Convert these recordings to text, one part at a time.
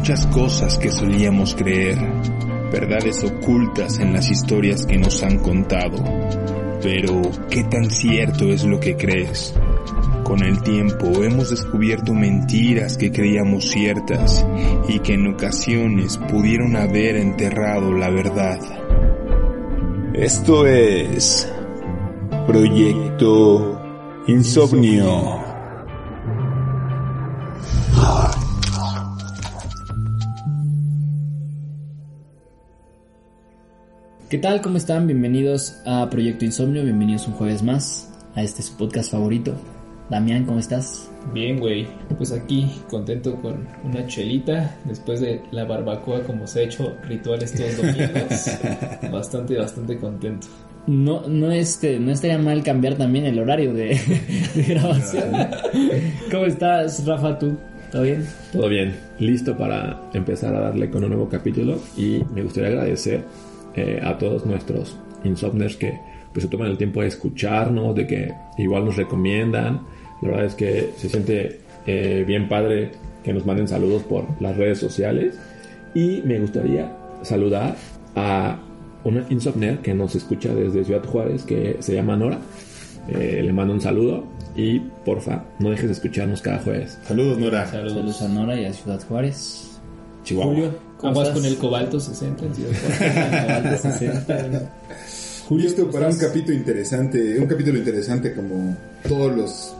muchas cosas que solíamos creer, verdades ocultas en las historias que nos han contado. Pero, ¿qué tan cierto es lo que crees? Con el tiempo hemos descubierto mentiras que creíamos ciertas y que en ocasiones pudieron haber enterrado la verdad. Esto es Proyecto Insomnio. ¿Qué tal? ¿Cómo están? Bienvenidos a Proyecto Insomnio, bienvenidos un jueves más a este su podcast favorito. Damián, ¿cómo estás? Bien, güey. Pues aquí contento con una chelita después de la barbacoa como se ha hecho rituales todos los domingos. bastante, bastante contento. No, no, este, no estaría mal cambiar también el horario de, de grabación. ¿Cómo estás, Rafa, tú? ¿Todo bien? Todo bien, listo para empezar a darle con un nuevo capítulo y me gustaría agradecer eh, a todos nuestros insomners que pues se toman el tiempo de escucharnos, de que igual nos recomiendan. La verdad es que se siente eh, bien padre que nos manden saludos por las redes sociales. Y me gustaría saludar a una insomner que nos escucha desde Ciudad Juárez, que se llama Nora. Eh, le mando un saludo y porfa, no dejes de escucharnos cada jueves. Saludos, Nora. Saludos, Saludos a Nora y a Ciudad Juárez. Chihuahua. Julio, ¿cómo vas con el cobalto 60 en? Cobalto 60. Julio, Listo ¿cómo para un capítulo interesante, un capítulo interesante como todos los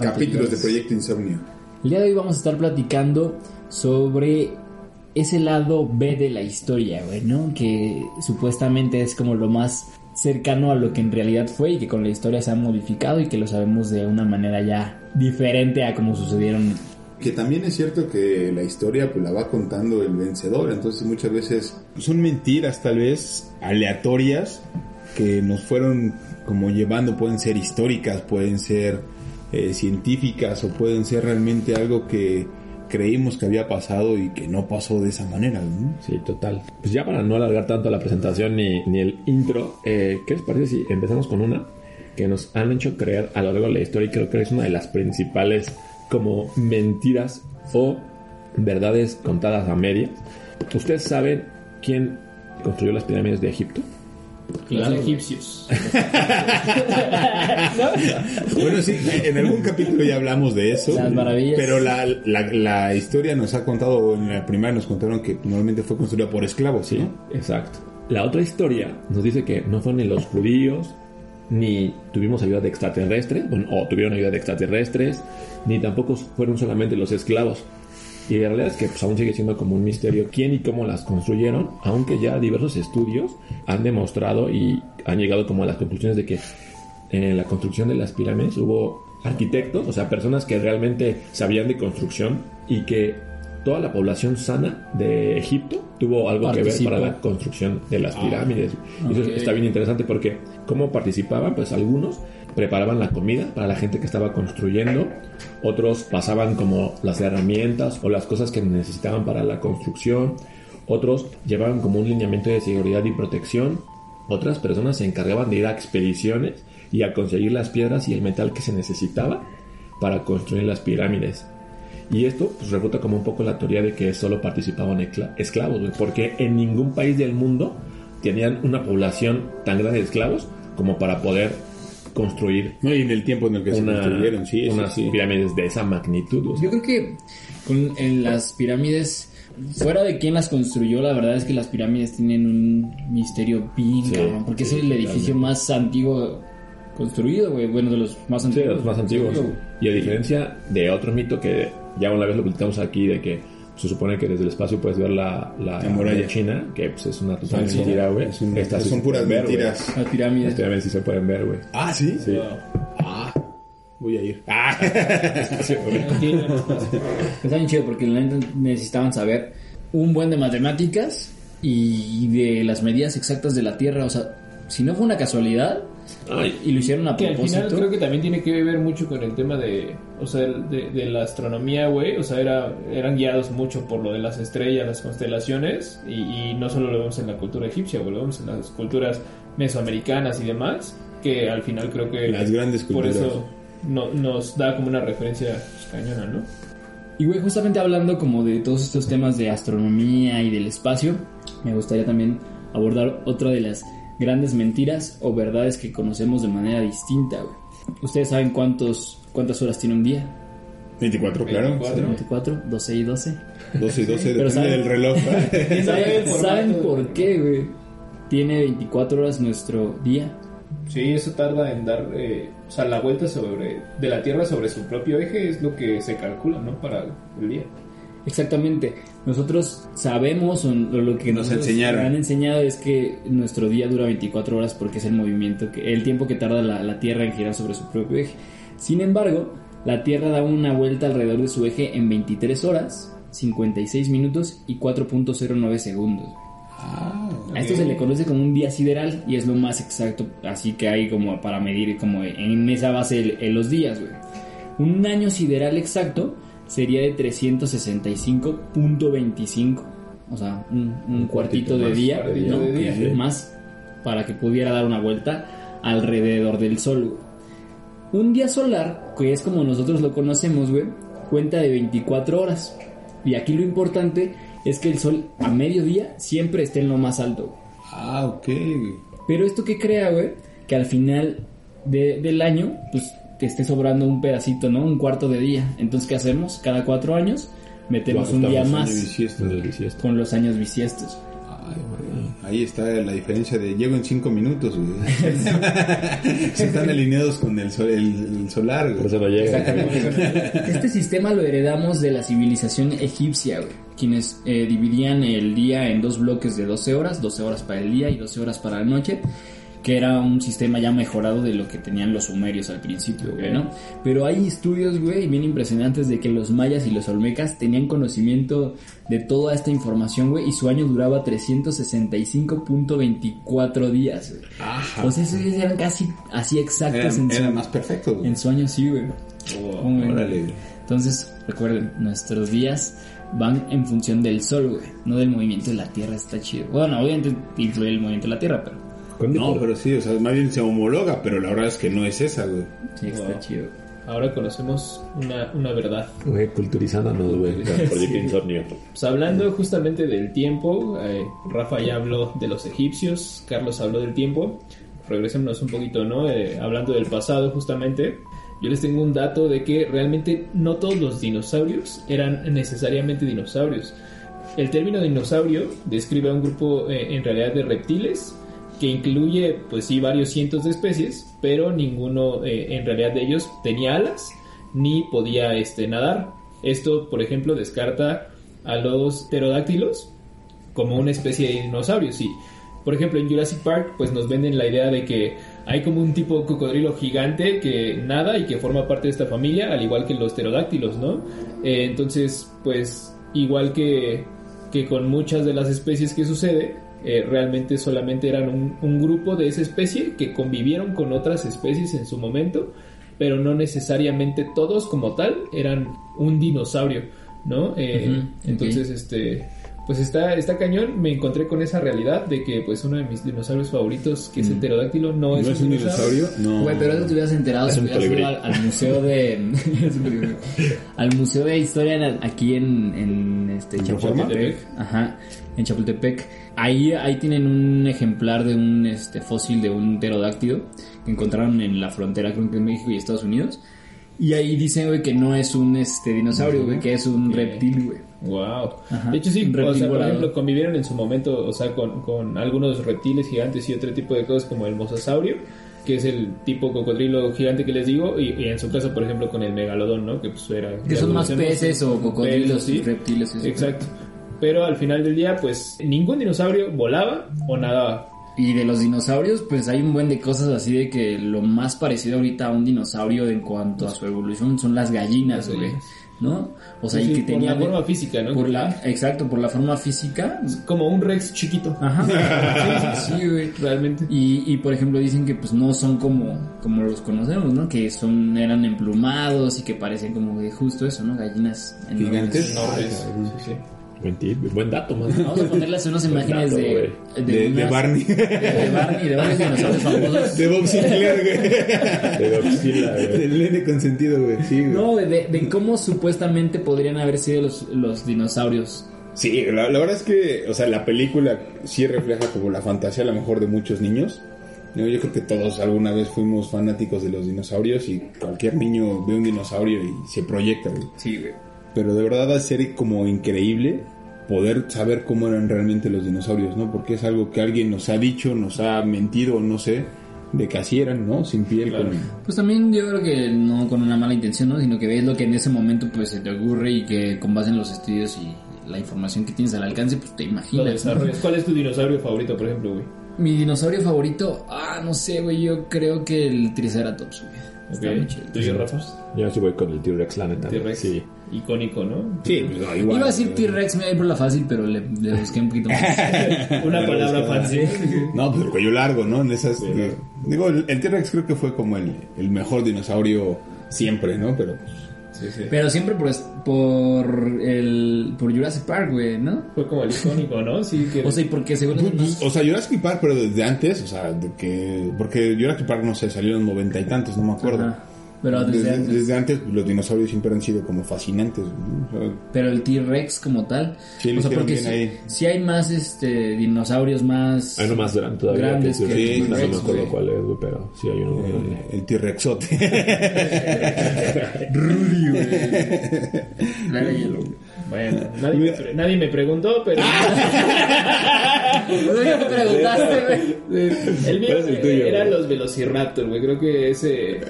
capítulos de Proyecto Insomnio. El día de hoy vamos a estar platicando sobre ese lado B de la historia, güey, ¿no? Que supuestamente es como lo más cercano a lo que en realidad fue y que con la historia se ha modificado y que lo sabemos de una manera ya diferente a como sucedieron. Que también es cierto que la historia pues la va contando el vencedor, entonces muchas veces Son mentiras tal vez aleatorias que nos fueron como llevando, pueden ser históricas, pueden ser eh, científicas o pueden ser realmente algo que creímos que había pasado y que no pasó de esa manera. ¿no? Sí, total. Pues ya para no alargar tanto la presentación ni, ni el intro, eh, ¿qué les parece si empezamos con una que nos han hecho creer a lo largo de la historia y creo que es una de las principales como mentiras o verdades contadas a medias? ¿Ustedes saben quién construyó las pirámides de Egipto? Los egipcios. Bueno, sí, en algún capítulo ya hablamos de eso. Las maravillas. Pero la, la, la historia nos ha contado, en la primera nos contaron que normalmente fue construida por esclavos, Sí, ¿no? exacto. La otra historia nos dice que no fueron ni los judíos, ni tuvimos ayuda de extraterrestres, o tuvieron ayuda de extraterrestres, ni tampoco fueron solamente los esclavos. Y la realidad es que pues, aún sigue siendo como un misterio quién y cómo las construyeron, aunque ya diversos estudios han demostrado y han llegado como a las conclusiones de que en la construcción de las pirámides hubo arquitectos, o sea, personas que realmente sabían de construcción y que toda la población sana de Egipto tuvo algo que ver para la construcción de las pirámides. Y eso está bien interesante porque cómo participaban, pues algunos preparaban la comida para la gente que estaba construyendo, otros pasaban como las herramientas o las cosas que necesitaban para la construcción, otros llevaban como un lineamiento de seguridad y protección, otras personas se encargaban de ir a expediciones y a conseguir las piedras y el metal que se necesitaba para construir las pirámides. Y esto pues, refuta como un poco la teoría de que solo participaban escla- esclavos, güey, porque en ningún país del mundo tenían una población tan grande de esclavos como para poder construir No, y en el tiempo en el que se construyeron, sí, unas sí. pirámides de esa magnitud. o sea. Yo creo que con, en las pirámides, fuera de quién las construyó, la verdad es que las pirámides tienen un misterio bien Sí, cabrón, porque sí, es el edificio más antiguo construido, güey, bueno, de los más Sí, antiguos. de los más antiguos. Y a diferencia de otro mito que ya una vez lo platicamos aquí, de que se supone que desde el espacio puedes ver la, la, La muralla. China, que pues es una total mentira, güey. Es un- Estas son puras ver, mentiras. Las Las pirámides. pirámides sí se pueden ver, güey. Ah, sí. Sí. Ah, voy a ir. Ah. Está bien chido porque necesitaban saber un buen de matemáticas y de las medidas exactas de la Tierra. O sea, si no fue una casualidad Ay, y lo hicieron a Que al final propósito. creo que también tiene que ver mucho con el tema de, o sea, de, de la astronomía, güey. O sea, era, eran guiados mucho por lo de las estrellas, las constelaciones. Y, y no solo lo vemos en la cultura egipcia, güey, lo vemos en las culturas mesoamericanas y demás. Que al final creo que Las grandes por culturas. eso no- nos da como una referencia pues, cañona, ¿no? Y güey, justamente hablando como de todos estos temas de astronomía y del espacio, me gustaría también abordar otra de las grandes mentiras o verdades que conocemos de manera distinta, güey. ¿Ustedes saben cuántos, cuántas horas tiene un día? 24, claro. 24. 24, 12 y 12. 12 y 12, Pero depende saben- del reloj. ¿eh? ¿Saben, ¿saben por qué, güey? Tiene 24 horas nuestro día. Sí, eso tarda en dar, eh, o sea, la vuelta sobre de la Tierra sobre su propio eje es lo que se calcula, ¿no? Para el día. Exactamente. Nosotros sabemos o, lo que Nos enseñaron. han enseñado es que nuestro día dura 24 horas porque es el movimiento, que el tiempo que tarda la, la Tierra en girar sobre su propio eje. Sin embargo, la Tierra da una vuelta alrededor de su eje en 23 horas, 56 minutos y 4.09 segundos. Ah, A esto se le conoce como un día sideral y es lo más exacto, así que hay como para medir como en esa base el- el- los días, güey. Un año sideral exacto sería de 365.25, o sea, un, un cuartito, de día, ¿no? de día. Que- más para que pudiera dar una vuelta alrededor del sol. güey. Un día solar, que es como nosotros lo conocemos, güey, cuenta de 24 horas. Y aquí lo importante es que el sol a mediodía siempre esté en lo más alto. güey. ah, ok. Pero esto que crea, güey, que al final de- del año, pues te esté sobrando un pedacito, ¿no? Un cuarto de día. Entonces, ¿qué hacemos? Cada cuatro años metemos un día más bisiesto. Bisiesto. con los años bisiestos. Ay. Ahí está la diferencia de llego en 5 minutos, güey. Se están alineados con el, sol- el, el solar, Por güey. eso no llega. Este sistema lo heredamos de la civilización egipcia, güey, quienes eh, dividían el día en dos bloques de 12 horas, 12 horas para el día y 12 horas para la noche, que era un sistema ya mejorado de lo que tenían los sumerios al principio, güey, ¿no? Pero hay estudios, güey, bien impresionantes de que los mayas y los olmecas tenían conocimiento de toda esta información, güey, y su año duraba 365.24 días, güey. Ajá. O sea, esos días eran casi así exactos Eran, en, su, eran más perfectos, güey. en su año, sí, güey. Güey. Entonces, recuerden, nuestros días van en función del sol, güey, no del movimiento de la Tierra, está chido. Bueno, obviamente influye el movimiento de la Tierra, pero. No, pero sí, o sea, más bien se homologa, pero la verdad es que no es esa, güey. sí está Wow. chido. Ahora conocemos una, una verdad. Güey, culturizándonos, güey. Por Jake Insomnio. Pues hablando justamente del tiempo, eh, Rafa ya habló de los egipcios, Carlos habló del tiempo. Regresémonos un poquito, ¿no? Eh, hablando del pasado, justamente. Yo les tengo un dato de que realmente no todos los dinosaurios eran necesariamente dinosaurios. El término dinosaurio describe a un grupo eh, en realidad de reptiles que incluye, pues sí, varios cientos de especies, pero ninguno eh, en realidad de ellos tenía alas ni podía este, nadar. Esto, por ejemplo, descarta a los pterodáctilos como una especie de dinosaurio, sí. Por ejemplo, en Jurassic Park, pues nos venden la idea de que hay como un tipo de cocodrilo gigante que nada y que forma parte de esta familia, al igual que los pterodáctilos, ¿no? Eh, entonces, pues, igual que, que con muchas de las especies que sucede, eh, realmente solamente eran un, un grupo de esa especie que convivieron con otras especies en su momento, pero no necesariamente todos como tal eran un dinosaurio, ¿no? Eh. Entonces, este, pues está, está cañón, me encontré con esa realidad de que pues uno de mis dinosaurios favoritos, que es el pterodáctilo, no, ¿No es, es un dinosaurio? No. Güey, pero eso te hubieras enterado si hubieras ido al, al museo de... al museo de historia en- aquí en, en este, Chapultepec. Ajá, en Chapultepec. Ahí, ahí tienen un ejemplar de un este, fósil de un pterodáctilo que encontraron en la frontera, creo que en México y Estados Unidos. Y ahí dicen, güey, que no es un este, dinosaurio, güey, que es un reptil, güey. Wow. Ajá. De hecho, sí, o sea, por ejemplo, convivieron en su momento, o sea, con, con algunos reptiles gigantes y otro tipo de cosas como el mosasaurio, que es el tipo cocodrilo gigante que les digo, y, y en su caso, por ejemplo, con el megalodón, ¿no? Que pues era... Que son más peces o cocodrilos, sí. reptiles. eso. Exacto. Pero al final del día, pues, ningún dinosaurio volaba o nadaba. Y de los dinosaurios, pues hay un buen de cosas así de que lo más parecido ahorita a un dinosaurio en cuanto a su evolución son las gallinas, güey. ¿No? O sea, Sí, y que por tenía la forma física, ¿no? por la, exacto, por la forma física. Como un rex chiquito. Ajá. sí, sí, sí, güey. Realmente. Y, y por ejemplo dicen que pues no son como, como los conocemos, ¿no? Que son, eran emplumados y que parecen como de justo eso, ¿no? Gallinas enormes. Gigantes. Enormes. Sí, sí. Buen tip, buen dato, man. Vamos a ponerles unas imágenes dato, de. De- de unas- Barney. De, de Barney, de varios dinosaurios famosos. De Bob Sinclair, güey. De Godzilla, güey. El nene consentido, güey. Sí, güey. No, de, de cómo supuestamente podrían haber sido los, los dinosaurios. Sí, la, la verdad es que, o sea, la película sí refleja como la fantasía a lo mejor de muchos niños. ¿no? Yo creo que todos alguna vez fuimos fanáticos de los dinosaurios y cualquier niño ve un dinosaurio y se proyecta, güey. Sí, güey. Pero de verdad va a ser como increíble poder saber cómo eran realmente los dinosaurios, ¿no? Porque es algo que alguien nos ha dicho, nos ha mentido, no sé, de que así eran, ¿no? Sin piel, Claro. con... Pues también yo creo que no con una mala intención, ¿no? Sino que ves lo que en ese momento pues se te ocurre y que con base en los estudios y la información que tienes al alcance, pues te imaginas. ¿no? ¿Cuál es tu dinosaurio favorito, por ejemplo, güey? Mi dinosaurio favorito, ah, no sé, güey, yo creo que el Triceratops, güey. Está muy chido. ¿Tuyo, Rafa? Yo sí voy con el T-Rex, la neta. T-Rex. Sí. Icónico, ¿no? Sí, pues, no, igual. Iba a decir. T-Rex, me iba a ir por la fácil, pero le, le busqué un poquito más. Una palabra fancy. No, pues el cuello largo, ¿no? En esas... Digo, el, el T-Rex creo que fue como el, el mejor dinosaurio siempre, ¿no? Pero... pues, Sí, sí. Pero siempre por, por el por Jurassic Park, güey, ¿no? Fue como el icónico, ¿no? Sí, que... O sea, y porque según es Pues, o sea, Jurassic Park, pero desde antes, o sea, de que... Porque Jurassic Park, no sé, salió en noventa y tantos, no me acuerdo. Ajá. Pero desde desde, antes. desde antes los dinosaurios siempre han sido como fascinantes. ¿no? O sea, Pero el T-Rex como tal. Sí, o sea, porque si, ahí. si hay más este dinosaurios más. Hay uno más grande todavía. Grandes que que T-Rex. el no me acuerdo cuál es, güey, pero sí hay uno más grande. el, el T-Rexote. Rudy, güey. Bueno, nadie me, pre- nadie me preguntó, pero... No sé qué me preguntaste, güey. El mío ¿Cuál es el tuyo, eran güey? los Velociraptor, güey. Creo que ese eh,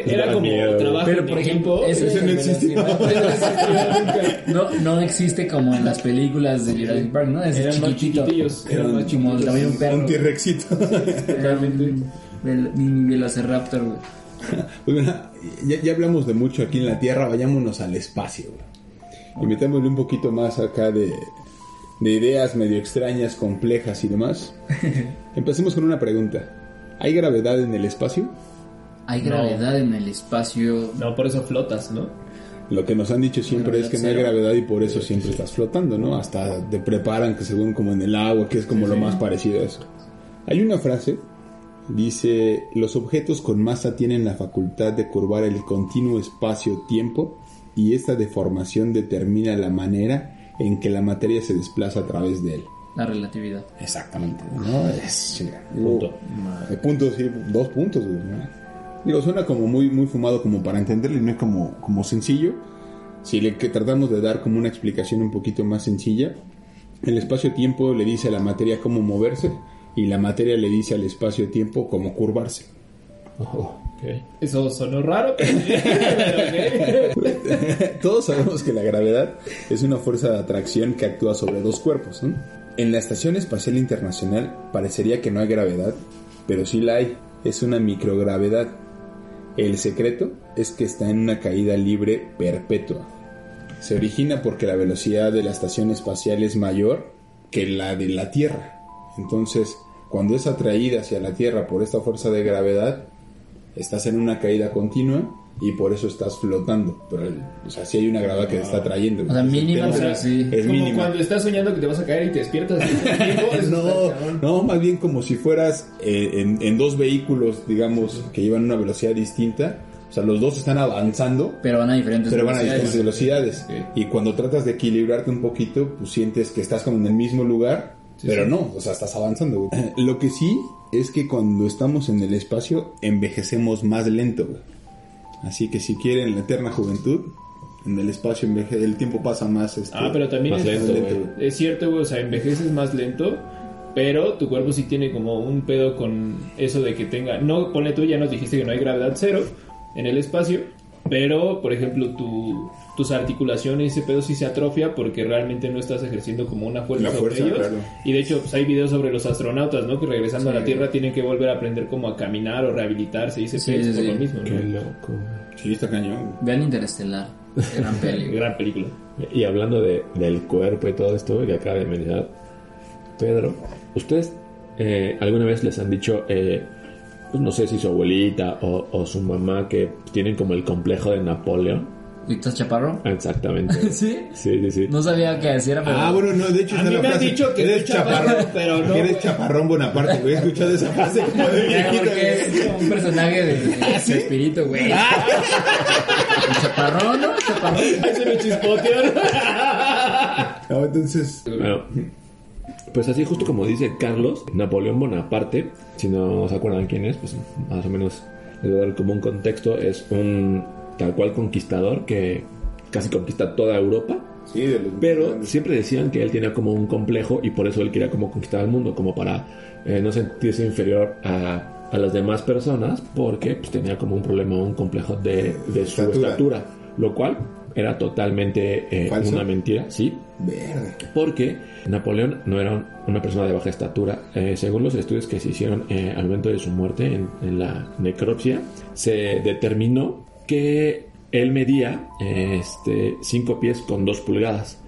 era da como miedo. trabajo Pero en por ejemplo, ese, ese no existió. No, no existe como en las películas de Jurassic Park, ¿no? Es Eran más chiquitito. chiquitillos, eran más como un perro. un T-Rexito. Realmente. Velociraptor, güey. Pues bueno, ya, ya hablamos de mucho aquí en la Tierra, vayámonos al espacio. güey. Y metámosle un poquito más acá de, de ideas medio extrañas, complejas y demás. Empecemos con una pregunta. ¿Hay gravedad en el espacio? Hay gravedad en el espacio. No, por eso flotas, ¿no? Lo que nos han dicho siempre es que no hay Gravedad cero. y por eso siempre estás flotando, ¿no? Hasta te preparan que según como en el agua, que es como lo más parecido a eso. Hay una frase, dice, los objetos con masa tienen la facultad de curvar el continuo espacio-tiempo y esta deformación determina la manera en que la materia se desplaza a través de él. La relatividad. Exactamente, ¿no? Es, Punto. eh, puntos, sí, dos puntos, güey, ¿no? Digo, suena como muy, muy fumado como para entenderlo y no es como, como sencillo. Si le que tratamos de dar como una explicación un poquito más sencilla, el espacio-tiempo le dice a la materia cómo moverse y la materia le dice al espacio-tiempo cómo curvarse. Oh, ok. Eso sonó raro, pero... Todos sabemos que la gravedad es una fuerza de atracción que actúa sobre dos cuerpos. ¿no? En la Estación Espacial Internacional parecería que no hay gravedad, pero sí la hay. Es una microgravedad. El secreto es que está en una caída libre perpetua. Se origina porque la velocidad de la estación espacial es mayor que la de la Tierra. Entonces, cuando es atraída hacia la Tierra por esta fuerza de gravedad, estás en una caída continua y por eso estás flotando. Pero, o sea, sí hay una gravedad que te está atrayendo. O sea, Es el mínima, tema. pero sí. Es como mínima. cuando estás soñando que te vas a caer y te despiertas. No, no, más bien como si fueras eh, en, en dos vehículos, digamos, que llevan una velocidad distinta. O sea, los dos están avanzando, Pero van a diferentes pero van a velocidades. diferentes velocidades. Ok. Y cuando tratas de equilibrarte un poquito, pues sientes que estás como en el mismo lugar, pero no, o sea, estás avanzando. güey. Lo que sí es que cuando estamos en el espacio, envejecemos más lento. güey. Así que si quieren la eterna juventud, en el espacio enveje el tiempo pasa más. Este, Ah, pero también Más es, lento, es cierto, güey, o sea, envejeces más lento, pero tu cuerpo sí tiene como un pedo con eso de que tenga, no, ponle tú, ya nos dijiste que no hay gravedad cero en el espacio, pero, por ejemplo, tu, tus articulaciones, ese pedo sí se atrofia porque realmente no estás ejerciendo como una fuerza, La sobre fuerza, ellos. claro. Y de hecho, pues, hay videos sobre los astronautas, ¿no? Que regresando a la Tierra tienen que volver a aprender como a caminar o rehabilitarse y ese Sí, pedo sí, es por sí. lo mismo, ¿no? Qué loco. Sí, está cañón. Vean Interestelar. Gran peli. güey. Gran película. Y hablando de, del cuerpo y todo esto que acaba de mencionar Pedro, ¿ustedes eh, alguna vez les han dicho, eh, pues no sé si su abuelita o, o su mamá que tienen como el complejo de Napoleón? Víctor Chaparro. Exactamente. ¿Sí? Sí, sí, sí. No sabía qué decir, pero... Ah, bueno, no, de hecho A mí me han dicho que eres chaparrón, pero no, que eres chaparrón Bonaparte, güey. He escuchado esa frase como de Ya, viejita, porque es como un personaje de, de espíritu, güey. El chaparrón, ¿no? Chaparrón. Ay, se me chispoteó. No, entonces, Bueno, pues así justo como dice Carlos, Napoleón Bonaparte, si no se acuerdan quién es, pues más o menos les voy a dar como un contexto, es un tal cual conquistador que casi conquista toda Europa, sí, de los pero siempre decían que él tenía como un complejo y por eso él quería como conquistar el mundo, como para eh, no sentirse inferior a, a las demás personas, porque pues, tenía como un problema, un complejo de, de su Estatura. estatura, lo cual era totalmente eh, una mentira, sí, Verde. porque Napoleón no era un- una persona de baja estatura. Eh, según los estudios que se hicieron eh, al momento de su muerte en, en la necropsia, se determinó que él medía eh, este, 5 pies con 2 pulgadas.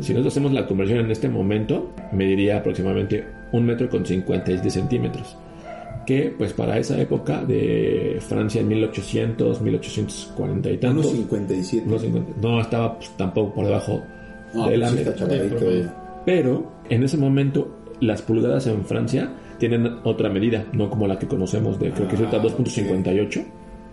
Si nosotros hacemos la conversión en este momento, mediría aproximadamente un metro con 57 centímetros. Que pues para esa época de Francia en 1800, 1840 y tantos, 1.57. unos 50 no estaba pues, tampoco por debajo No, de la pues media. Pero en ese momento las pulgadas en Francia tienen otra medida, no como la que conocemos de creo que es Ah, 2.58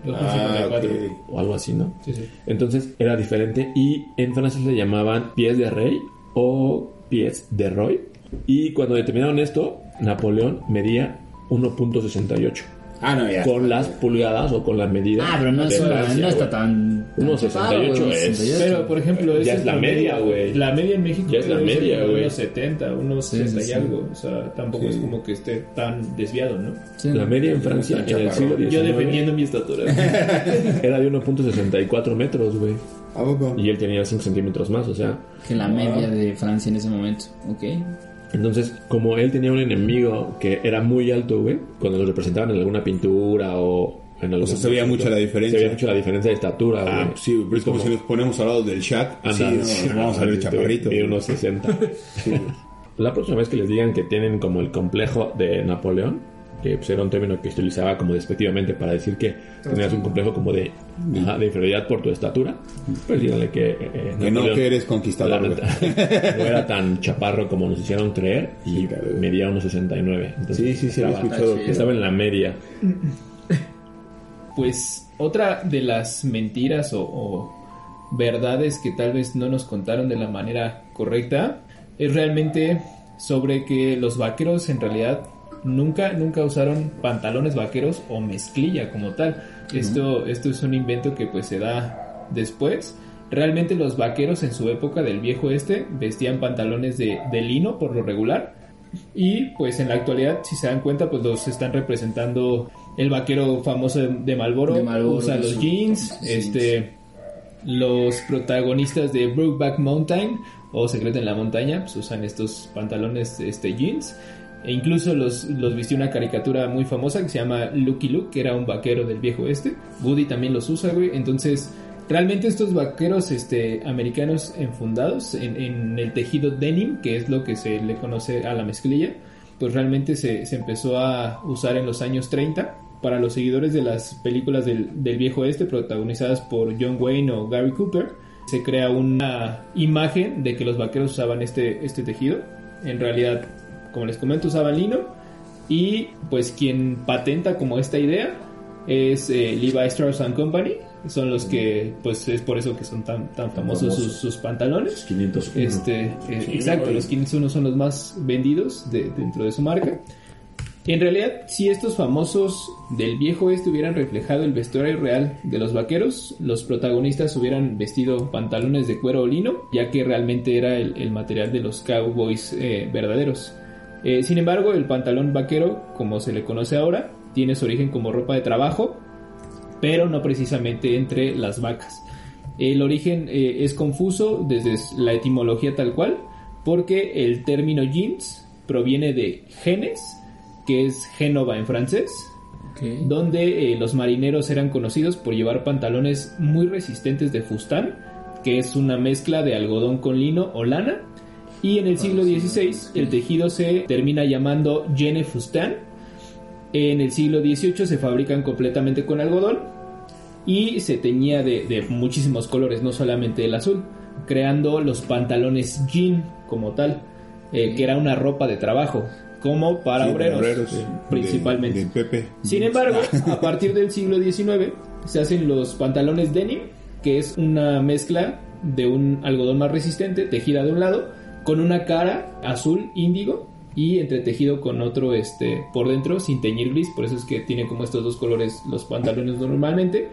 Ah, 2.54. ok. o algo así, ¿no? Sí, sí. Entonces era diferente y en Francia se llamaban pies de rey o pies de roy. Y cuando determinaron esto, Napoleón medía 1.68 Ah, no, ya. con las pulgadas o con la medida. Ah, pero no, es una- no está tan... tan 1.68 chaparro, güey, es. 1.68. Pero, por ejemplo, Ya es la media, güey. La media en México Ya es la media, güey. unos 70, unos Sí, 60 sí, y algo. O sea, tampoco Sí. es como que esté tan desviado, ¿no? Sí. La media en Francia en el siglo. XIX Yo defendiendo mi estatura. era de 1.64 metros, güey. Y él tenía 5 centímetros más, o sea. Que la media de Francia en ese momento. Ok. Entonces, como él tenía un enemigo que era muy alto, güey, cuando lo representaban en alguna pintura o en algún sea, se veía mucho la diferencia. Se veía mucho la diferencia de estatura. Ah, sí, pero es como si nos ponemos al lado del Shaq. Anda, sí, no, nos vamos a ver chaparrito. Y unos 60. La próxima vez que les digan que tienen como el complejo de Napoleón, que pues, era un término que se utilizaba como despectivamente para decir que tenías un complejo como de, ajá, de inferioridad por tu estatura, pues díganle que, eh, Que no que eres conquistador, la no era tan chaparro como nos hicieron creer y Sí, claro. medía unos 69. Entonces, Sí, sí, sí, estaba, escuchado estaba en la media. Pues otra de las mentiras o, o verdades que tal vez no nos contaron de la manera correcta es realmente sobre que los vaqueros en realidad nunca nunca usaron pantalones vaqueros o mezclilla como tal. Esto esto es un invento que pues se da después. Realmente los vaqueros en su época del viejo este vestían pantalones de, de lino por lo regular y pues en la actualidad, si se dan cuenta, pues los están representando el vaquero famoso de, Marlboro, De Marlboro, usa los su- jeans, este los protagonistas de Brokeback Mountain o Secreto en la Montaña, pues usan estos pantalones este jeans. E incluso los, los vistió una caricatura muy famosa que se llama Lucky Luke, que era un vaquero del viejo este. Woody también los usa, güey. Entonces, realmente estos vaqueros este, americanos enfundados en, en el tejido denim, que es lo que se le conoce a la mezclilla, pues realmente se, se empezó a usar en los años 30 para los seguidores de las películas del, del viejo este protagonizadas por John Wayne o Gary Cooper. Se crea una imagen de que los vaqueros usaban este, este tejido. En realidad, como les comento, usaban lino. Y pues quien patenta como esta idea es eh, Levi Strauss and Company. Son los que, pues es por eso que son tan, tan famosos sus, sus pantalones. 501. Este, eh, exacto, los 501 son los más vendidos de- dentro de su marca. En realidad, si estos famosos del viejo este hubieran reflejado el vestuario real de los vaqueros, los protagonistas hubieran vestido pantalones de cuero o lino, ya que realmente era el, el material de los cowboys eh, verdaderos. Eh, sin embargo, el pantalón vaquero, como se le conoce ahora, tiene su origen como ropa de trabajo, pero no precisamente entre las vacas. El origen eh, es confuso desde la etimología tal cual, porque el término jeans proviene de genes, que es Génova en francés, donde eh, los marineros eran conocidos por llevar pantalones muy resistentes de fustán, que es una mezcla de algodón con lino o lana, y en el siglo XVI el tejido se termina llamando fustan. En el siglo XVIII se fabrican completamente con algodón y se teñía de, de muchísimos colores, no solamente el azul, creando los pantalones jean como tal, eh, que era una ropa de trabajo, como para Sí, obreros, obreros, principalmente. de- de Pepe. Sin embargo, a partir del siglo XIX se hacen los pantalones denim, que es una mezcla de un algodón más resistente, tejida de un lado, con una cara azul índigo y entretejido con otro este por dentro sin teñir gris, por eso es que tiene como estos dos colores los pantalones normalmente.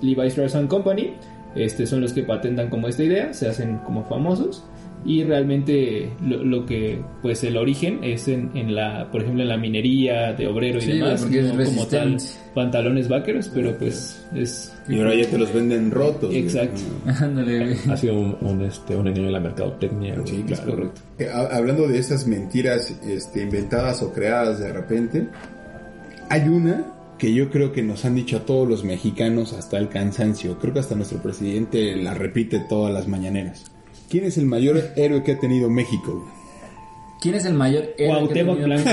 Levi's and Company, este son los que patentan como esta idea, se hacen como famosos y realmente lo, lo que pues el origen es en, en la por ejemplo en la minería de obrero y Sí, demás porque es no como tal pantalones vaqueros pero pues es Y ahora ya te los venden rotos. Exacto. Ándale, güey. Ha sido un, un, este, un engaño en la mercadotecnia. Sí, claro. correcto. Eh, ha- Hablando de estas mentiras este, inventadas o creadas de repente, hay una que yo creo que nos han dicho a todos los mexicanos hasta el cansancio. Creo que hasta nuestro presidente la repite todas las mañaneras. ¿Quién es el mayor héroe que ha tenido México? güey? ¿Quién es el mayor héroe que ha Cuauhtémoc tenido? Blanco.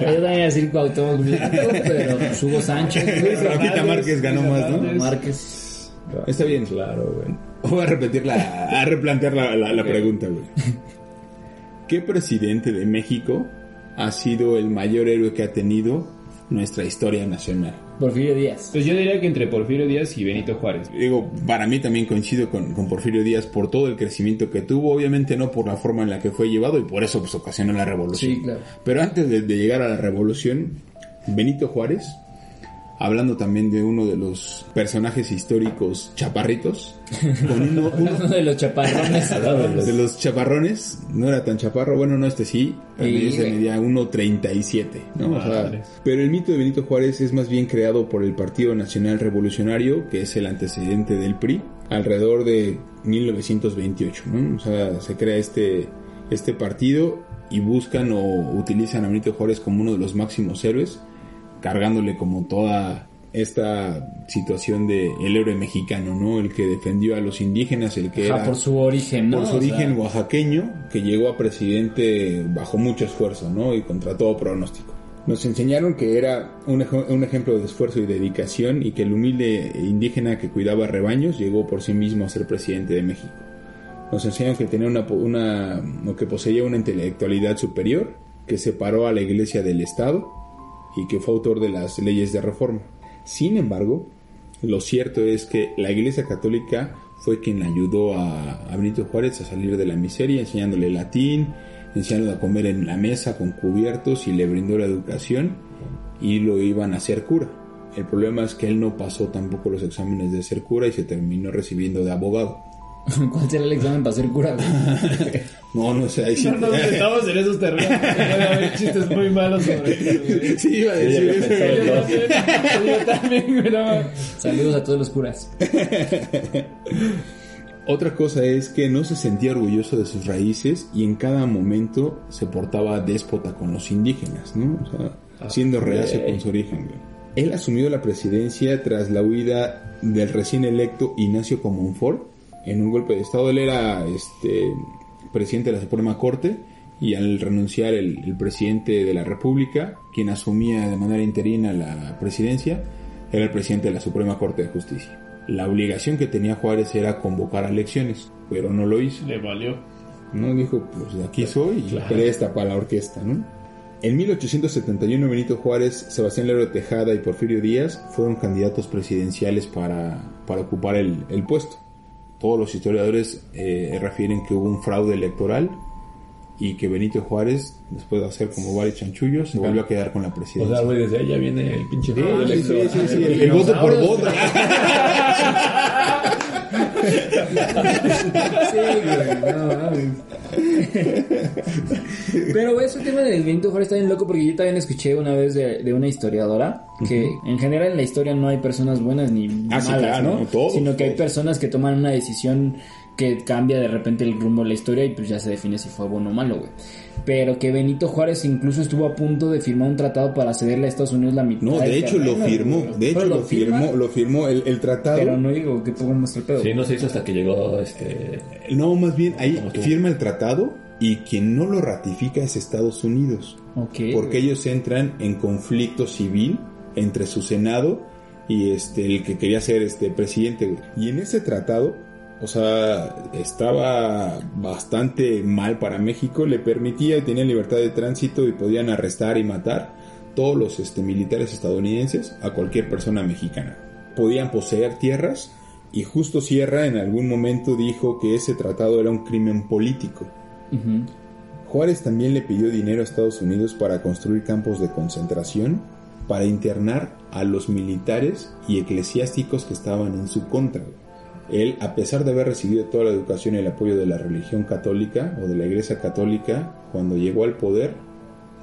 Yo también iba a decir Cuauhtémoc Blanco, pero pues, Hugo Sánchez, güey, Rafita Márquez ganó más, ¿no? Márquez. Está bien. Claro, güey. Voy a repetir la, a replantear la, la- la pregunta, güey. ¿Qué presidente de México ha sido el mayor héroe que ha tenido nuestra historia nacional? Porfirio Díaz. Pues yo diría que entre Porfirio Díaz y Benito Juárez. Digo, para mí también coincido con, con Porfirio Díaz por todo el crecimiento que tuvo, obviamente no por la forma en la que fue llevado y por eso pues ocasionó la revolución. Sí, claro. Pero antes de, de llegar a la revolución, Benito Juárez, hablando también de uno de los personajes históricos chaparritos, con uno, uno Uno de los chaparrones. de los chaparrones, no era tan chaparro, bueno, no este sí, también Sí, se medía 1.37, ¿no? O sea, pero el mito de Benito Juárez es más bien creado por el Partido Nacional Revolucionario, que es el antecedente del PRI, alrededor de 1928, ¿no? O sea, se crea este, este partido y buscan o utilizan a Benito Juárez como uno de los máximos héroes, cargándole como toda esta situación de el héroe mexicano, ¿no? El que defendió a los indígenas, el que Ajá, era por su origen, ¿no? por su O sea, origen oaxaqueño, que llegó a presidente bajo mucho esfuerzo, ¿no? Y contra todo pronóstico. Nos enseñaron que era un, ej- un ejemplo de esfuerzo y dedicación y que el humilde indígena que cuidaba rebaños llegó por sí mismo a ser presidente de México. Nos enseñan que tenía una, una o que poseía una intelectualidad superior, que separó a la iglesia del Estado y que fue autor de las leyes de reforma. Sin embargo, lo cierto es que la Iglesia Católica fue quien ayudó a, Benito Juárez a salir de la miseria, enseñándole latín, enseñándole a comer en la mesa con cubiertos y le brindó la educación y lo iban a hacer cura. El problema es que él no pasó tampoco los exámenes de ser cura y se terminó recibiendo de abogado. ¿Cuál será el examen para ser cura? güey? No, no sé, ahí sí. No nos metamos en esos terrenos. Puede haber chistes muy malos sobre eso. Sí, iba a decir Sí, eso. Yo también, yo también. Saludos a todos los curas. Otra cosa es que no se sentía orgulloso de sus raíces y en cada momento se portaba déspota con los indígenas, ¿no? O sea, siendo reacio con su origen. güey. Él asumió la presidencia tras la huida del recién electo Ignacio Comonfort en un golpe de estado. Él era este presidente de la Suprema Corte y al renunciar el, el presidente de la República, quien asumía de manera interina la presidencia, era el presidente de la Suprema Corte de Justicia. La obligación que tenía Juárez era convocar a elecciones, pero no lo hizo. Le valió. No dijo, pues de aquí soy y presta para la orquesta, ¿no? En 1871 Benito Juárez, Sebastián Lerdo de Tejada y Porfirio Díaz fueron candidatos presidenciales para, para ocupar el, el puesto. Todos los historiadores eh, refieren que hubo un fraude electoral y que Benito Juárez, después de hacer como varios chanchullos, se volvió a quedar con la O presidencia. sea, güey, desde ya viene el pinche Sí, fraude sí, sí, electoral. sí, sí, el, el voto por voto. Sí, güey, no mames. Pero güey, ese tema del Benito Juárez está bien loco porque yo también escuché una vez de, de una historiadora que en general en la historia no hay personas buenas ni Ah, sí, malas, claro, ¿no? no, todos, Sino que hay personas que toman una decisión que cambia de repente el rumbo de la historia y pues ya se define si fue bueno o malo, güey. Pero que Benito Juárez incluso estuvo a punto de firmar un tratado para cederle a Estados Unidos la mitad. No, de hecho lo firmó, güey. de hecho lo firmó, lo firmó el, el tratado. Pero no digo que pongo más el pedo. Sí, no se hizo hasta que llegó este. No, más bien ahí firma el tratado y quien no lo ratifica es Estados Unidos. Ok. Porque ellos entran en conflicto civil entre su Senado y este el que quería ser este presidente. güey. Y en ese tratado, o sea, estaba bastante mal para México, le permitía y tenía libertad de tránsito y podían arrestar y matar todos los este, militares estadounidenses a cualquier persona mexicana. Podían poseer tierras y justo Sierra en algún momento dijo que ese tratado era un crimen político. Juárez también le pidió dinero a Estados Unidos para construir campos de concentración, para internar a los militares y eclesiásticos que estaban en su contra. Él, a pesar de haber recibido toda la educación y el apoyo de la religión católica o de la iglesia católica, cuando llegó al poder,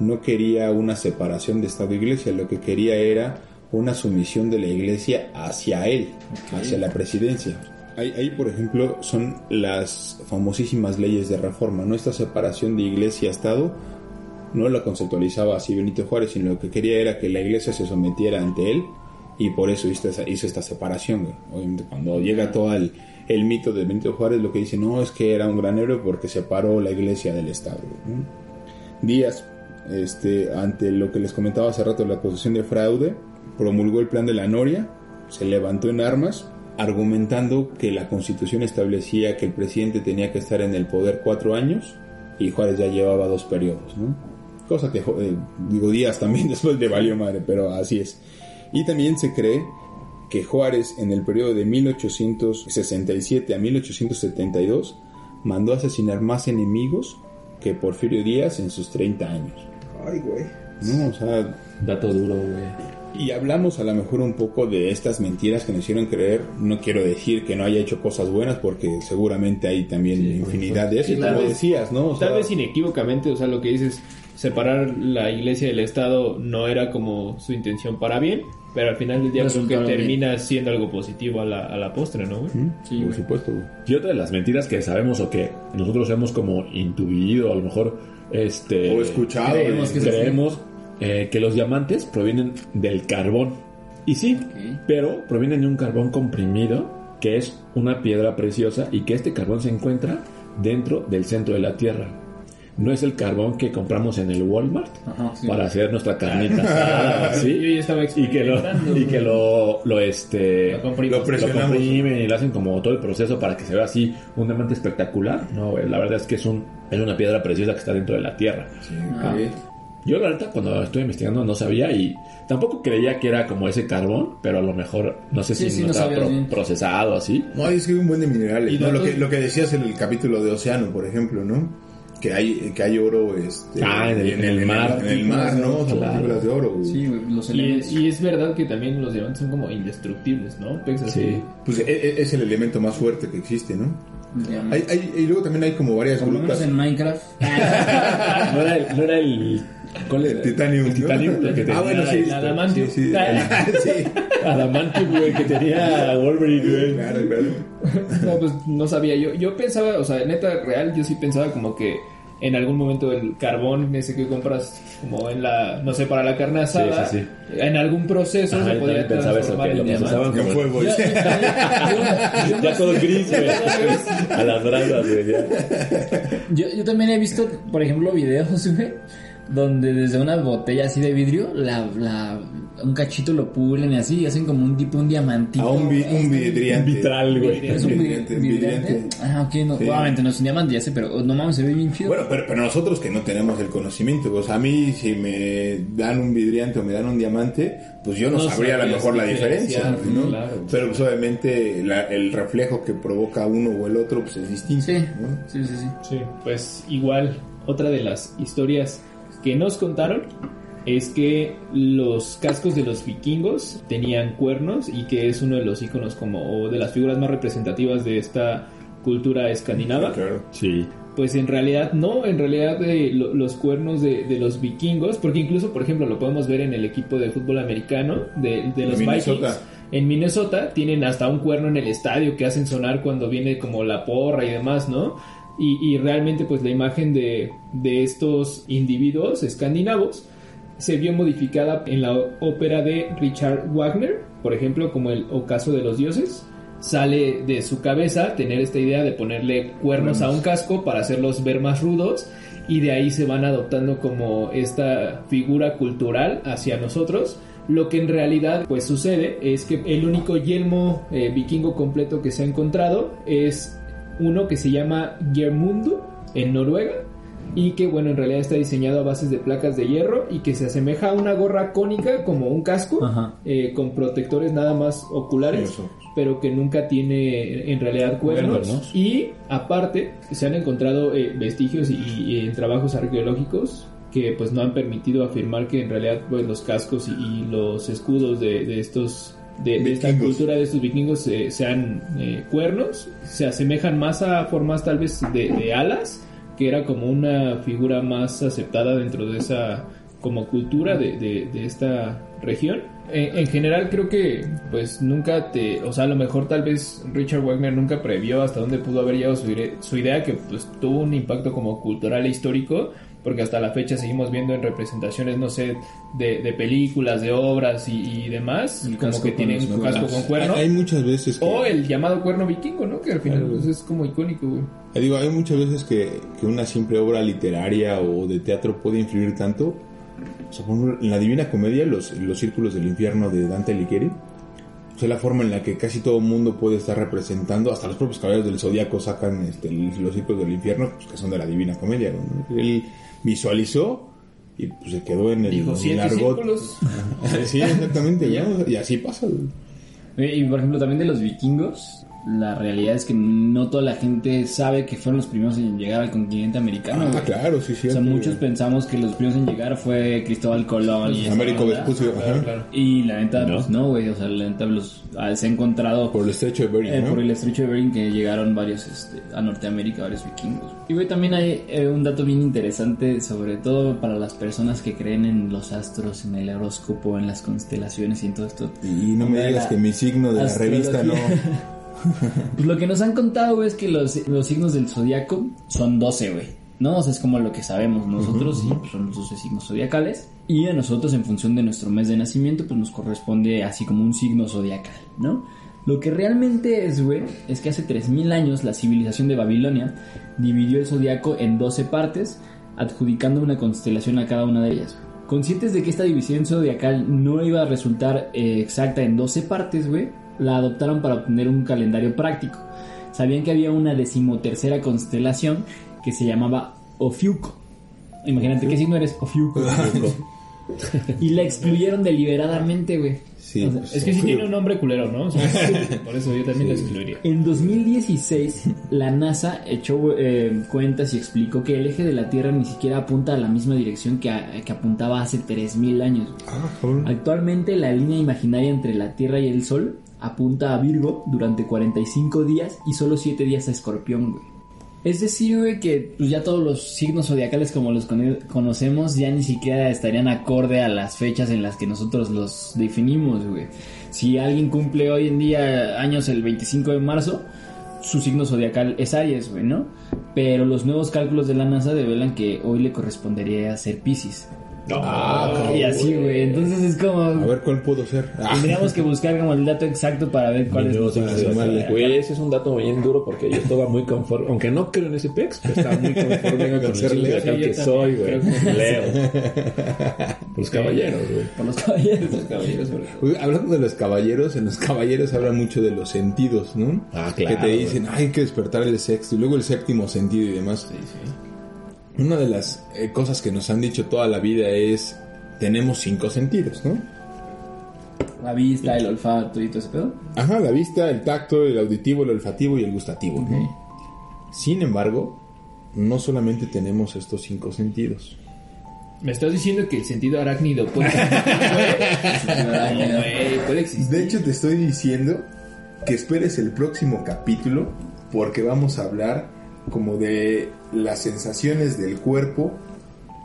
no quería una separación de Estado e Iglesia, lo que quería era una sumisión de la Iglesia hacia él, hacia la presidencia. Ahí, ahí, por ejemplo, son las famosísimas leyes de reforma, ¿no? Esta separación de Iglesia-Estado no la conceptualizaba así Benito Juárez, sino lo que quería era que la Iglesia se sometiera ante él y por eso hizo, esta separación. Obviamente, cuando llega todo el, mito de Benito Juárez, lo que dice, no, es que era un gran héroe porque separó la Iglesia del Estado. Díaz, este, ante lo que les comentaba hace rato, la acusación de fraude, promulgó el plan de la Noria, se levantó en armas, argumentando que la constitución establecía que el presidente tenía que estar en el poder cuatro años y Juárez ya llevaba dos periodos, ¿no? Cosa que, eh, digo, Díaz también después le valió madre, pero así es. Y también se cree que Juárez en el periodo de 1867 a 1872 mandó asesinar más enemigos que Porfirio Díaz en sus 30 años. Ay, güey. No, o sea, Dato duro, güey. y hablamos a lo mejor un poco de estas mentiras que nos hicieron creer. No quiero decir que no haya hecho cosas buenas porque seguramente hay también infinidad de eso. Sí, y tal como vez- decías, ¿no? O Tal sea, vez inequívocamente, o sea, lo que dices, separar la iglesia del Estado no era como su intención para bien, pero al final del día creo que bien. termina siendo algo positivo a la, a la postre, ¿no? güey? Sí, por güey. supuesto. güey. Y otra de las mentiras que sabemos o que nosotros hemos como intuido, a lo mejor, este... O escuchado. creemos que creemos eh, que los diamantes provienen del carbón. Y sí, pero provienen de un carbón comprimido, que es una piedra preciosa, y que este carbón se encuentra dentro del centro de la Tierra. No es el carbón que compramos en el Walmart Ajá, sí. para hacer nuestra carnita asada, Yo ¿sí? ya estaba Y que lo, y que lo, lo, este, Lo comprimen y lo hacen como todo el proceso para que se vea así un diamante espectacular. No, la verdad es que es un es una piedra preciosa que está dentro de la tierra. Ah. Yo la verdad cuando estuve investigando no sabía y tampoco creía que era como ese carbón, pero a lo mejor no sé Sí, si sí, no estaba pro- procesado así. No, es que hay un buen de minerales. Y ¿no? Lo, que, lo que decías en el capítulo de Océano, por ejemplo, ¿no? Que hay, que hay oro este, Ah, en el- en el mar. En el mar, ¿no? Son Claro. de oro. Sí, los Y, elementos. y es verdad que también los diamantes son como indestructibles, ¿no? Piensas Sí. que- Pues e- e- es el elemento más fuerte que existe, ¿no? Hay, hay- y luego también hay como varias Por grutas. en Minecraft. No era el, no era el ¿cuál era? Titanium, El ¿no? titanium el que tenía Ah, bueno, sí. el adamantium. Sí, sí. sí. Adamantium, güey, que tenía Wolverine, güey. Claro, claro. No, pues no sabía. Yo, yo pensaba, o sea, neta real, yo sí pensaba como que en algún momento el carbón ese que compras como en la, no sé, para la carne asada, Sí, sí, en algún proceso Ajá, se podía pensaba eso, transformar que lo en En como... fuego. Dice. yo- yo- Ya todo gris, güey. A las brasas, güey. ya. Yo, yo también he visto, por ejemplo, videos, güey, donde desde una botella así de vidrio, la, la, un cachito lo pulen y así, y hacen como un tipo, un diamantito. A un, vi- un Este, vidriante. Vitral, güey. Es un vidriante, vidriante. vidriante. Ah, ok, no, Sí. obviamente no es un diamante, ya sé, pero no mames, se ve bien chido. Bueno, pero, pero nosotros que no tenemos el conocimiento, sea, a mí si me dan un vidriante o me dan un diamante, pues yo no, No sabría a lo mejor la diferencia, ¿no? claro. Pero pues obviamente la- el reflejo que provoca uno o el otro pues es distinto, sí, ¿no? sí, sí, sí. Sí, pues igual, otra de las historias que nos contaron es que los cascos de los vikingos tenían cuernos y que es uno de los iconos como o de las figuras más representativas de esta cultura escandinava. Claro. Sí. Pues en realidad no, en realidad eh, lo- los cuernos de, de los vikingos, porque incluso por ejemplo lo podemos ver en el equipo de fútbol americano de, de los Minnesota. Vikings. En Minnesota tienen hasta un cuerno en el estadio que hacen sonar cuando viene como la porra y demás, ¿no? Y, y realmente pues la imagen de, de estos individuos escandinavos se vio modificada en la ópera de Richard Wagner, por ejemplo, como el Ocaso de los Dioses. Sale de su cabeza tener esta idea de ponerle cuernos a un casco para hacerlos ver más rudos y de ahí se van adoptando como esta figura cultural hacia nosotros Lo que en realidad pues sucede es que el único yelmo eh, vikingo completo que se ha encontrado es uno que se llama Geirmundur en Noruega y que bueno en realidad está diseñado a bases de placas de hierro y que se asemeja a una gorra cónica como un casco eh, con protectores nada más oculares Eso. pero que nunca tiene en realidad cuernos Cuernos. y aparte se han encontrado eh, vestigios y, y, eh, trabajos arqueológicos que pues no han permitido afirmar que en realidad pues los cascos y, y los escudos de, de estos de, de esta cultura de estos vikingos eh, sean eh, cuernos se asemejan más a formas tal vez de, de alas que era como una figura más aceptada dentro de esa como cultura de, de- de esta región. En, en general creo que pues nunca te, o sea, a lo mejor tal vez Richard Wagner nunca previó hasta dónde pudo haber llegado su, su idea que pues tuvo un impacto como cultural e histórico porque hasta la fecha seguimos viendo en representaciones, no sé, de, de películas, de obras y, y demás, El como casco que tienen un casco cuernos. con cuerno. Hay, hay muchas veces que... O el llamado cuerno vikingo, ¿no? Que al final pues, es como icónico, güey. Eh, Digo, hay muchas veces que, que una simple obra literaria o de teatro puede influir tanto. O sea, por ejemplo, en la Divina Comedia, los, los círculos del infierno de Dante Alighieri, la forma en la que casi todo el mundo puede estar representando, hasta los propios caballeros del Zodíaco sacan este, los círculos del infierno, pues, que son de la Divina Comedia. ¿no? Él visualizó y pues se quedó en el, Dijo, en el siete argot. círculos. sí, exactamente. ¿no? Y así pasa. güey. Y por ejemplo, también de los vikingos, la realidad es que no toda la gente sabe que fueron los primeros en llegar al continente americano. Ah, claro, sí, sí. O sea, muchos pensamos que los primeros en llegar fue Cristóbal Colón y Américo. Vespucio, Claro. Y la neta, No. pues no, güey. O sea, la neta, los, ah, se ha encontrado por el estrecho de Bering, eh, ¿no? por el estrecho de Bering que llegaron varios este, a Norteamérica, varios vikingos. Y güey, también hay eh, un dato bien interesante, sobre todo para las personas que creen en los astros, en el horóscopo, en las constelaciones y en todo esto. Y no me digas la que mi signo de la revista no. Pues lo que nos han contado, güey, es que los, los signos del zodiaco son 12, güey. ¿No? O sea, es como lo que sabemos nosotros, y pues, son los 12 signos zodiacales. Y a nosotros, en función de nuestro mes de nacimiento, pues nos corresponde así como un signo zodiacal, ¿no? Lo que realmente es, güey, es que hace 3000 años la civilización de Babilonia dividió el zodiaco en 12 partes, adjudicando una constelación a cada una de ellas. Conscientes de que esta división zodiacal no iba a resultar eh, exacta en 12 partes, güey, la adoptaron para obtener un calendario práctico. Sabían que había una decimotercera constelación que se llamaba Ofiuco. Imagínate qué signo eres Ofiuco. y la excluyeron deliberadamente, güey. Sí, O sea, pues, Es que sí tiene un nombre culero, ¿no? O sea, por eso yo también la excluiría. En 2016, la NASA echó eh, cuentas y explicó que el eje de la Tierra ni siquiera apunta a la misma dirección que, a- que apuntaba hace 3000 años. Ah. Actualmente, la línea imaginaria entre la Tierra y el Sol apunta a Virgo durante 45 días y solo 7 días a Escorpión, güey. Es decir, que pues, ya todos los signos zodiacales como los cono- conocemos ya ni siquiera estarían acorde a las fechas en las que nosotros los definimos, güey. Si alguien cumple hoy en día años el 25 de marzo, su signo zodiacal es Aries, güey, ¿no? Pero los nuevos cálculos de la NASA develan que hoy le correspondería ser Pisces. Ah, y así, güey. Entonces es como... A ver cuál puedo ser. Tendríamos que buscar como el dato exacto para ver cuál Mi es. Güey, ese es un dato bien duro porque yo estaba muy conforme, aunque no creo en ese pex, pero estaba muy conforme con el ser Leo. Sí, que soy, güey. Leo. Los caballeros, güey. Por los caballeros. Hablando de los caballeros, en los caballeros hablan mucho de los sentidos, ¿no? Ah, claro, Que te dicen, "Ay, hay que despertar el sexto y luego el séptimo sentido y demás. Una de las eh, cosas que nos han dicho toda la vida es, tenemos cinco sentidos, ¿no? La vista, el olfato y todo ese pedo. Ajá, la vista, el tacto, el auditivo, el olfativo y el gustativo, ¿no? Sin embargo, no solamente tenemos estos cinco sentidos. Me estás diciendo que el sentido arácnido puede güey, puede existir. De hecho, te estoy diciendo que esperes el próximo capítulo porque vamos a hablar como de las sensaciones del cuerpo,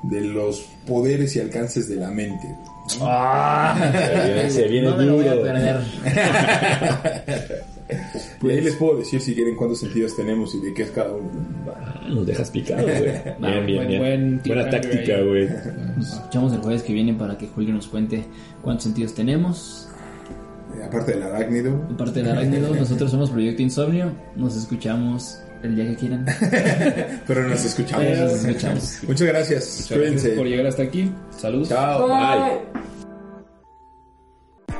de los poderes y alcances de la mente. Se viene, se viene no me lo voy a duro. perder. y ahí les puedo decir si quieren cuántos sentidos tenemos y de qué es cada uno. Ah, Nos dejas picados, güey. Bien, buen- bien, bien. buen Buena táctica, güey. Nos escuchamos el jueves que viene para que Julio nos cuente cuántos sentidos tenemos. Eh, aparte del arácnido. De parte del arácnido, nosotros somos Proyecto Insomnio. Nos escuchamos el día que quieran. Pero nos escuchamos. Nos escuchamos. Muchas gracias. Muchas gracias Cuídense. por llegar hasta aquí. Saludos. Chao. Bye.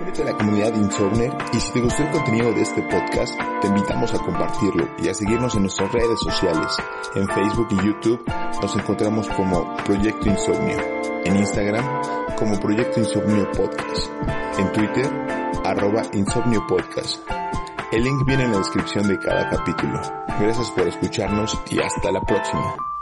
Únete a la comunidad Insomner y si te gustó el contenido de este podcast, te invitamos a compartirlo y a seguirnos en nuestras redes sociales. En Facebook y YouTube nos encontramos como Proyecto Insomnio. En Instagram como Proyecto Insomnio Podcast. En Twitter, arroba Insomnio Podcast. El link viene en la descripción de cada capítulo. Gracias por escucharnos y hasta la próxima.